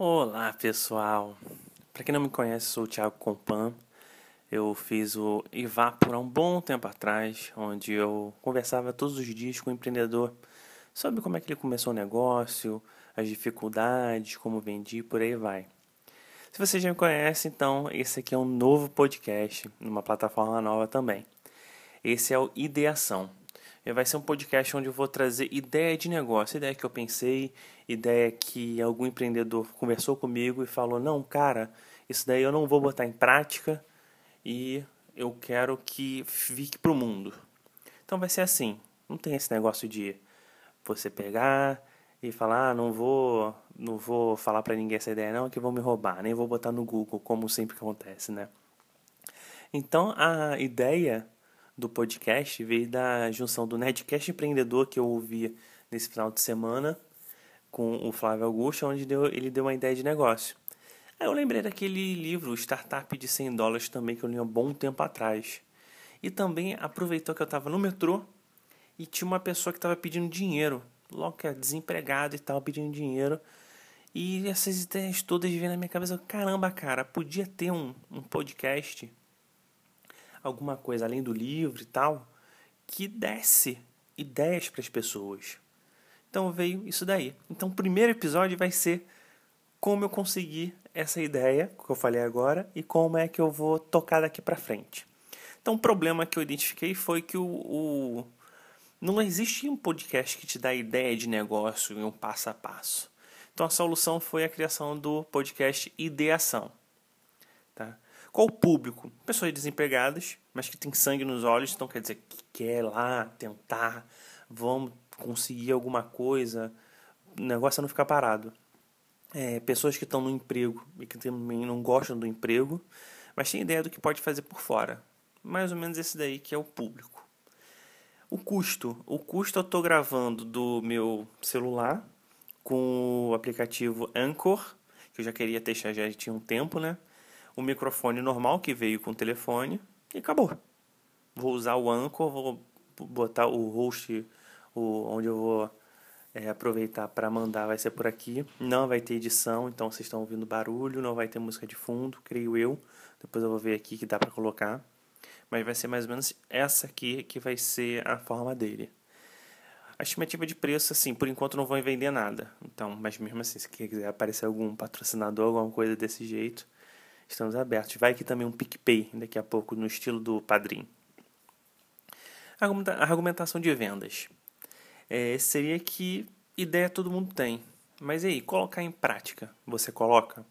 Olá pessoal, para quem não me conhece, sou o Thiago Compan. Eu fiz o Ivapor há um bom tempo atrás, onde eu conversava todos os dias com o empreendedor sobre como é que ele começou o negócio, as dificuldades, como vendi, por aí vai. Se você já me conhece, então esse aqui é um novo podcast, numa plataforma nova também. Esse é o Ideação. Vai ser um podcast onde eu vou trazer ideia de negócio, ideia que eu pensei, ideia que algum empreendedor conversou comigo e falou: não, cara, isso daí eu não vou botar em prática e eu quero que fique para o mundo. Então vai ser assim: não tem esse negócio de você pegar e falar: ah, não vou, não vou falar para ninguém essa ideia, não, que vão me roubar, nem vou botar no Google, como sempre acontece, né? Então a ideia do podcast veio da junção do Nedcast Empreendedor que eu ouvi nesse final de semana com o Flávio Augusto, onde deu, ele deu uma ideia de negócio. Aí eu lembrei daquele livro, Startup de 100 dólares, também, que eu li há um bom tempo atrás. E também aproveitou que eu estava no metrô e tinha uma pessoa que estava pedindo dinheiro, logo que é desempregado e tal, pedindo dinheiro. E essas ideias todas vêm na minha cabeça. Caramba, cara, podia ter um, um podcast alguma coisa além do livro e tal, que desse ideias para as pessoas. Então veio isso daí. Então o primeiro episódio vai ser como eu consegui essa ideia que eu falei agora e como é que eu vou tocar daqui para frente. Então o problema que eu identifiquei foi que o, o não existe um podcast que te dá ideia de negócio em um passo a passo. Então a solução foi a criação do podcast Ideação. Tá? Qual o público? Pessoas desempregadas, mas que tem sangue nos olhos, então quer dizer que quer lá tentar, vamos conseguir alguma coisa, o negócio é não ficar parado. É, pessoas que estão no emprego e que também não gostam do emprego, mas têm ideia do que pode fazer por fora. Mais ou menos esse daí que é o público. O custo. O custo eu estou gravando do meu celular com o aplicativo Anchor, que eu já queria testar já tinha um tempo, né? O microfone normal que veio com o telefone e acabou. Vou usar o Anchor, vou botar o host, o, onde eu vou é, aproveitar para mandar, vai ser por aqui. Não vai ter edição, então vocês estão ouvindo barulho, não vai ter música de fundo, creio eu. Depois eu vou ver aqui que dá para colocar. Mas vai ser mais ou menos essa aqui que vai ser a forma dele. A estimativa de preço, assim, por enquanto não vão vender nada. Então, mas mesmo assim, se quiser aparecer algum patrocinador, alguma coisa desse jeito, estamos abertos. Vai aqui também um PicPay daqui a pouco, no estilo do padrinho. Argumentação de vendas. É, seria que ideia todo mundo tem. Mas e aí, colocar em prática? Você coloca?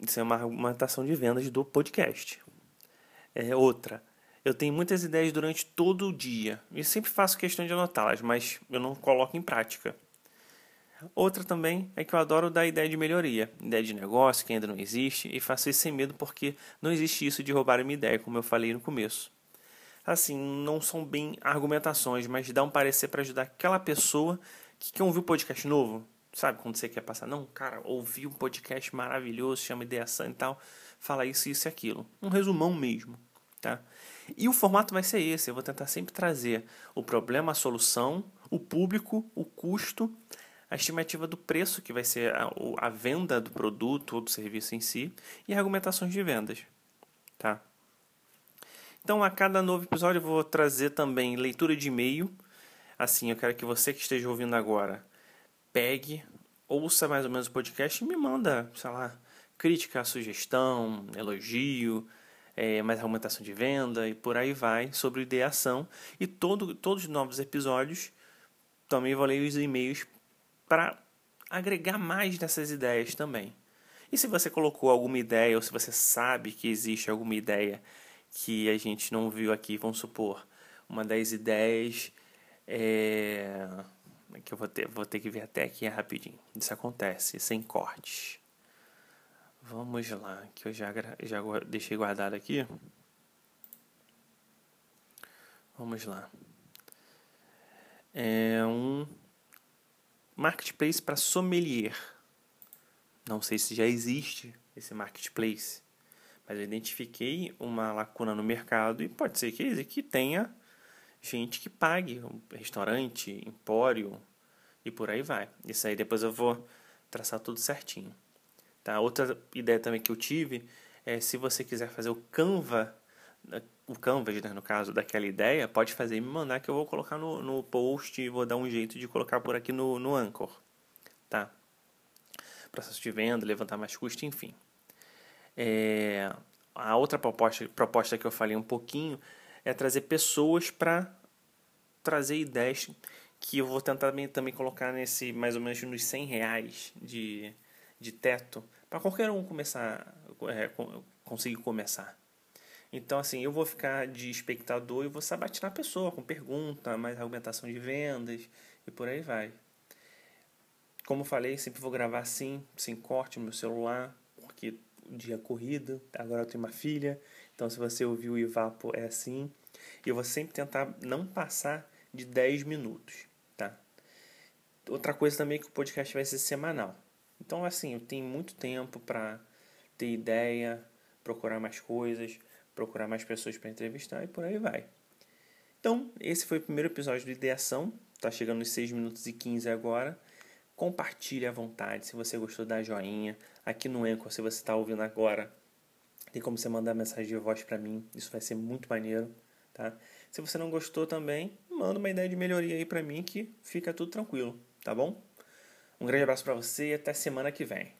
Isso é uma argumentação de vendas do podcast. É outra. Eu tenho muitas ideias durante todo o dia. E sempre faço questão de anotá-las, mas eu não coloco em prática. Outra também é que eu adoro dar ideia de melhoria, ideia de negócio que ainda não existe, e faço isso sem medo porque não existe isso de roubar uma ideia, como eu falei no começo. Assim, não são bem argumentações, mas dá um parecer para ajudar aquela pessoa que quer ouvir um podcast novo. Sabe quando você quer passar? Não, cara, ouvi um podcast maravilhoso, chama Ideação e tal, fala isso, isso e aquilo. Um resumão mesmo, tá? E o formato vai ser esse, eu vou tentar sempre trazer o problema, a solução, o público, o custo a estimativa do preço, que vai ser a, a venda do produto ou do serviço em si, e argumentações de vendas. Tá? Então, a cada novo episódio, eu vou trazer também leitura de e-mail. Assim, eu quero que você que esteja ouvindo agora pegue, ouça mais ou menos o podcast e me manda, sei lá, crítica, sugestão, elogio, é, mais argumentação de venda e por aí vai sobre ideação. E todo, todos os novos episódios também vou ler os e-mails para agregar mais nessas ideias também. E se você colocou alguma ideia, ou se você sabe que existe alguma ideia que a gente não viu aqui, vamos supor, uma das ideias é, que eu vou ter, vou ter que ver até aqui rapidinho. Isso acontece sem cortes. Vamos lá, que eu já, já deixei guardado aqui. Vamos lá. É um Marketplace para sommelier. Não sei se já existe esse marketplace, mas eu identifiquei uma lacuna no mercado e pode ser que, que tenha gente que pague, um restaurante, empório e por aí vai. Isso aí depois eu vou traçar tudo certinho. Tá? Outra ideia também que eu tive é se você quiser fazer o Canva, o Canvas, né, no caso, daquela ideia, pode fazer e me mandar que eu vou colocar no, no post e vou dar um jeito de colocar por aqui no, no Anchor. Tá? Processo de venda, levantar mais custo, enfim. É, a outra proposta, proposta que eu falei um pouquinho é trazer pessoas para trazer ideias que eu vou tentar também, colocar nesse mais ou menos nos 100 reais de, de teto para qualquer um começar é, conseguir começar então assim eu vou ficar de espectador e vou sabatinar a pessoa com pergunta mais argumentação de vendas e por aí vai. Como falei sempre vou gravar assim sem corte no meu celular porque o dia é corrido agora eu tenho uma filha então se você ouviu o Ivapo é assim. E eu vou sempre tentar não passar de 10 minutos Outra coisa também é que o podcast vai ser semanal. Então, assim, eu tenho muito tempo para ter ideia, procurar mais coisas, procurar mais pessoas para entrevistar e por aí vai. Então, esse foi o primeiro episódio do Ideação. Tá chegando nos 6 minutos e 15 agora. Compartilhe à vontade. Se você gostou, dá joinha. Aqui no Anchor, se você está ouvindo agora, tem como você mandar mensagem de voz para mim. Isso vai ser muito maneiro, tá? Se você não gostou também, manda uma ideia de melhoria aí para mim que fica tudo tranquilo tá bom? Um grande abraço para você e até semana que vem.